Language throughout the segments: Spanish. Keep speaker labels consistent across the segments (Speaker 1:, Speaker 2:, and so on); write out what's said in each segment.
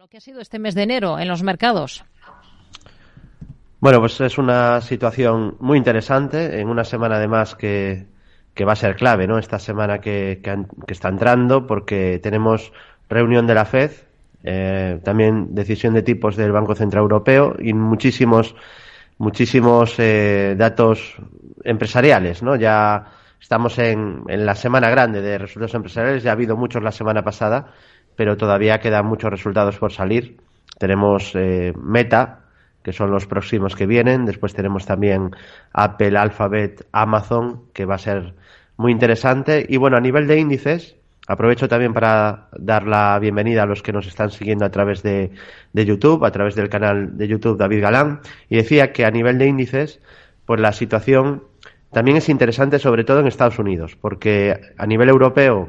Speaker 1: Lo que ha sido este mes de enero en los mercados.
Speaker 2: Bueno, pues es una situación muy interesante en una semana además que, que va a ser clave, ¿no? Esta semana que, que, está entrando porque tenemos reunión de la FED, eh, también decisión de tipos del Banco Central Europeo y muchísimos muchísimos eh, datos empresariales, ¿no? Ya estamos en, en la semana grande de resultados empresariales, ya ha habido muchos la semana pasada pero todavía quedan muchos resultados por salir. Tenemos eh, Meta, que son los próximos que vienen. Después tenemos también Apple, Alphabet, Amazon, que va a ser muy interesante. Y bueno, a nivel de índices, aprovecho también para dar la bienvenida a los que nos están siguiendo a través de, de YouTube, a través del canal de YouTube David Galán. Y decía que a nivel de índices, pues la situación también es interesante, sobre todo en Estados Unidos, porque a nivel europeo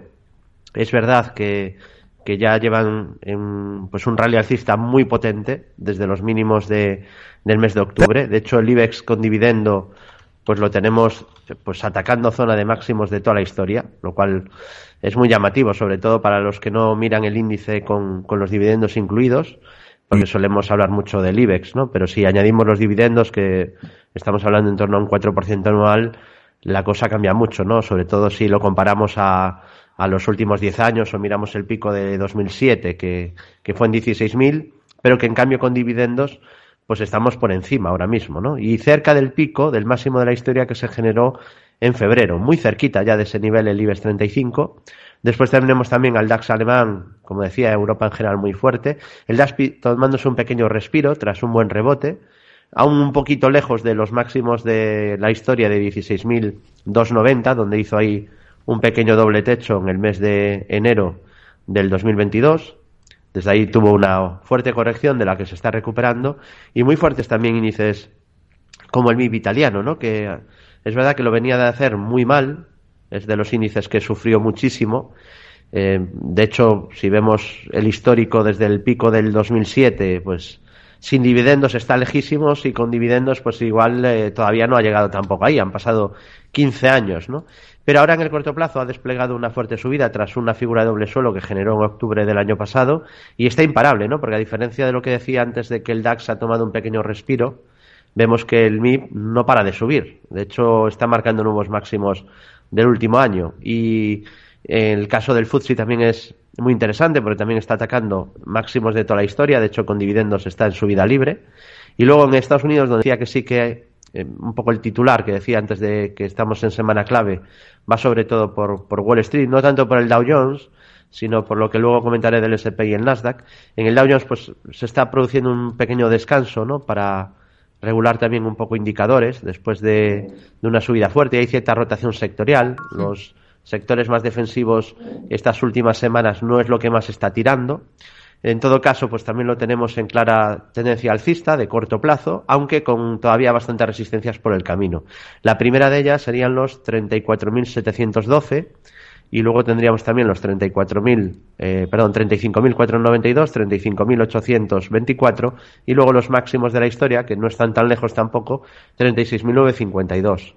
Speaker 2: es verdad que que ya llevan en, pues un rally alcista muy potente desde los mínimos de, del mes de octubre. De hecho, el IBEX con dividendo pues lo tenemos pues atacando zona de máximos de toda la historia, lo cual es muy llamativo, sobre todo para los que no miran el índice con, con los dividendos incluidos, porque solemos hablar mucho del IBEX, ¿no? Pero si añadimos los dividendos, que estamos hablando en torno a un 4% anual, la cosa cambia mucho, ¿no? Sobre todo si lo comparamos a, a los últimos 10 años o miramos el pico de 2007 que, que fue en 16.000, pero que en cambio con dividendos pues estamos por encima ahora mismo, ¿no? Y cerca del pico, del máximo de la historia que se generó en febrero, muy cerquita ya de ese nivel el IBEX 35. Después tenemos también al DAX alemán, como decía, Europa en general muy fuerte. El DAX tomándose un pequeño respiro tras un buen rebote, aún un poquito lejos de los máximos de la historia de 16.290, donde hizo ahí un pequeño doble techo en el mes de enero del 2022. Desde ahí tuvo una fuerte corrección de la que se está recuperando y muy fuertes también índices como el MIB italiano, ¿no? que es verdad que lo venía de hacer muy mal, es de los índices que sufrió muchísimo. Eh, de hecho, si vemos el histórico desde el pico del 2007, pues sin dividendos está lejísimos y con dividendos pues igual eh, todavía no ha llegado tampoco ahí, han pasado 15 años, ¿no? Pero ahora en el corto plazo ha desplegado una fuerte subida tras una figura de doble suelo que generó en octubre del año pasado y está imparable, ¿no? Porque a diferencia de lo que decía antes de que el DAX ha tomado un pequeño respiro, vemos que el MIP no para de subir. De hecho, está marcando nuevos máximos del último año. Y el caso del FTSE también es muy interesante porque también está atacando máximos de toda la historia. De hecho, con dividendos está en subida libre. Y luego en Estados Unidos, donde decía que sí que eh, un poco el titular que decía antes de que estamos en semana clave, va sobre todo por, por Wall Street, no tanto por el Dow Jones, sino por lo que luego comentaré del S&P y el Nasdaq. En el Dow Jones pues se está produciendo un pequeño descanso, ¿no? Para regular también un poco indicadores después de, de una subida fuerte. Hay cierta rotación sectorial. Los sectores más defensivos estas últimas semanas no es lo que más está tirando. En todo caso, pues también lo tenemos en clara tendencia alcista de corto plazo, aunque con todavía bastantes resistencias por el camino. La primera de ellas serían los 34.712 y luego tendríamos también los 34.000, eh, perdón, 35.492, 35.824 y luego los máximos de la historia, que no están tan lejos tampoco, 36.952.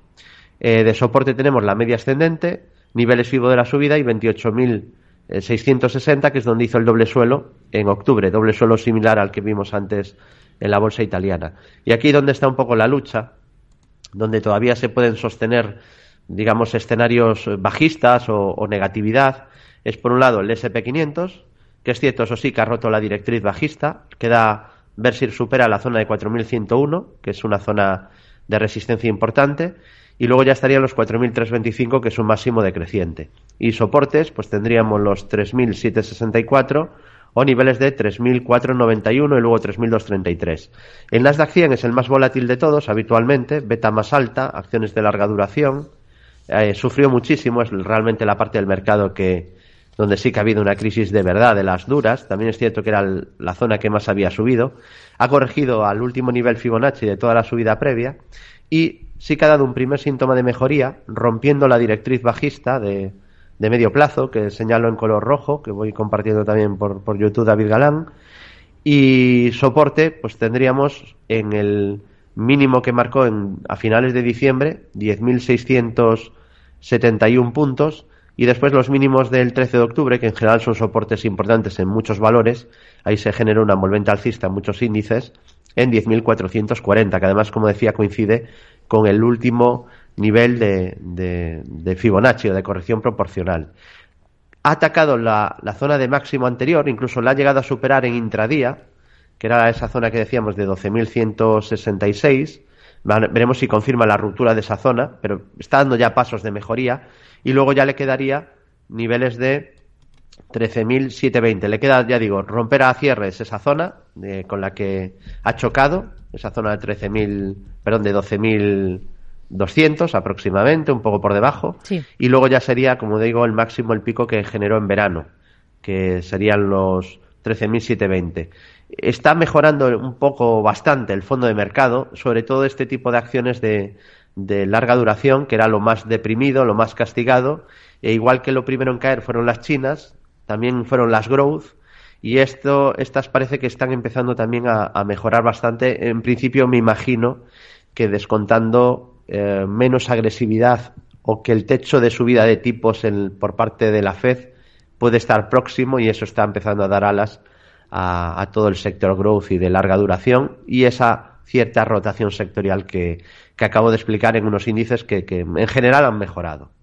Speaker 2: Eh, de soporte tenemos la media ascendente, niveles FIBO de la subida y 28.000 660, que es donde hizo el doble suelo en octubre, doble suelo similar al que vimos antes en la bolsa italiana. Y aquí donde está un poco la lucha, donde todavía se pueden sostener, digamos, escenarios bajistas o, negatividad, es por un lado el SP500, que es cierto, eso sí, que ha roto la directriz bajista, queda ver si supera la zona de 4101, que es una zona de resistencia importante, y luego ya estarían los 4.325, que es un máximo decreciente. Y soportes, pues tendríamos los 3.764 o niveles de 3.491 y luego 3.233. El Nasdaq 100 es el más volátil de todos habitualmente, beta más alta, acciones de larga duración. Eh, sufrió muchísimo, es realmente la parte del mercado que donde sí que ha habido una crisis de verdad de las duras. También es cierto que era la zona que más había subido. Ha corregido al último nivel Fibonacci de toda la subida previa y sí que ha dado un primer síntoma de mejoría, rompiendo la directriz bajista de, de medio plazo, que señalo en color rojo, que voy compartiendo también por, por YouTube David Galán. Y soporte, pues tendríamos en el mínimo que marcó en, a finales de diciembre, 10.671 puntos, Y después los mínimos del 13 de octubre, que en general son soportes importantes en muchos valores, ahí se generó una envolvente alcista en muchos índices, en 10.440, que además, como decía, coincide con el último nivel de, de, Fibonacci o de corrección proporcional. Ha atacado la, zona de máximo anterior, incluso la ha llegado a superar en intradía, que era esa zona que decíamos de 12.166. Veremos si confirma la ruptura de esa zona, pero está dando ya pasos de mejoría. Y luego ya le quedaría niveles de 13.720. Le queda, ya digo, romper a cierres esa zona con la que ha chocado, esa zona de 13.000, perdón, de 12.200 aproximadamente, un poco por debajo. Y luego ya sería, como digo, el máximo, el pico que generó en verano, que serían los 13.720. Está mejorando un poco bastante el fondo de mercado, sobre todo este tipo de acciones de, de larga duración, que era lo más deprimido, lo más castigado, e igual que lo primero en caer fueron las chinas, también fueron las growth, y esto, estas parece que están empezando también a, mejorar bastante. En principio me imagino que descontando eh, menos agresividad o que el techo de subida de tipos por parte de la Fed puede estar próximo y eso está empezando a dar alas a, todo el sector growth y de larga duración y esa cierta rotación sectorial que, acabo de explicar en unos índices que en general han mejorado.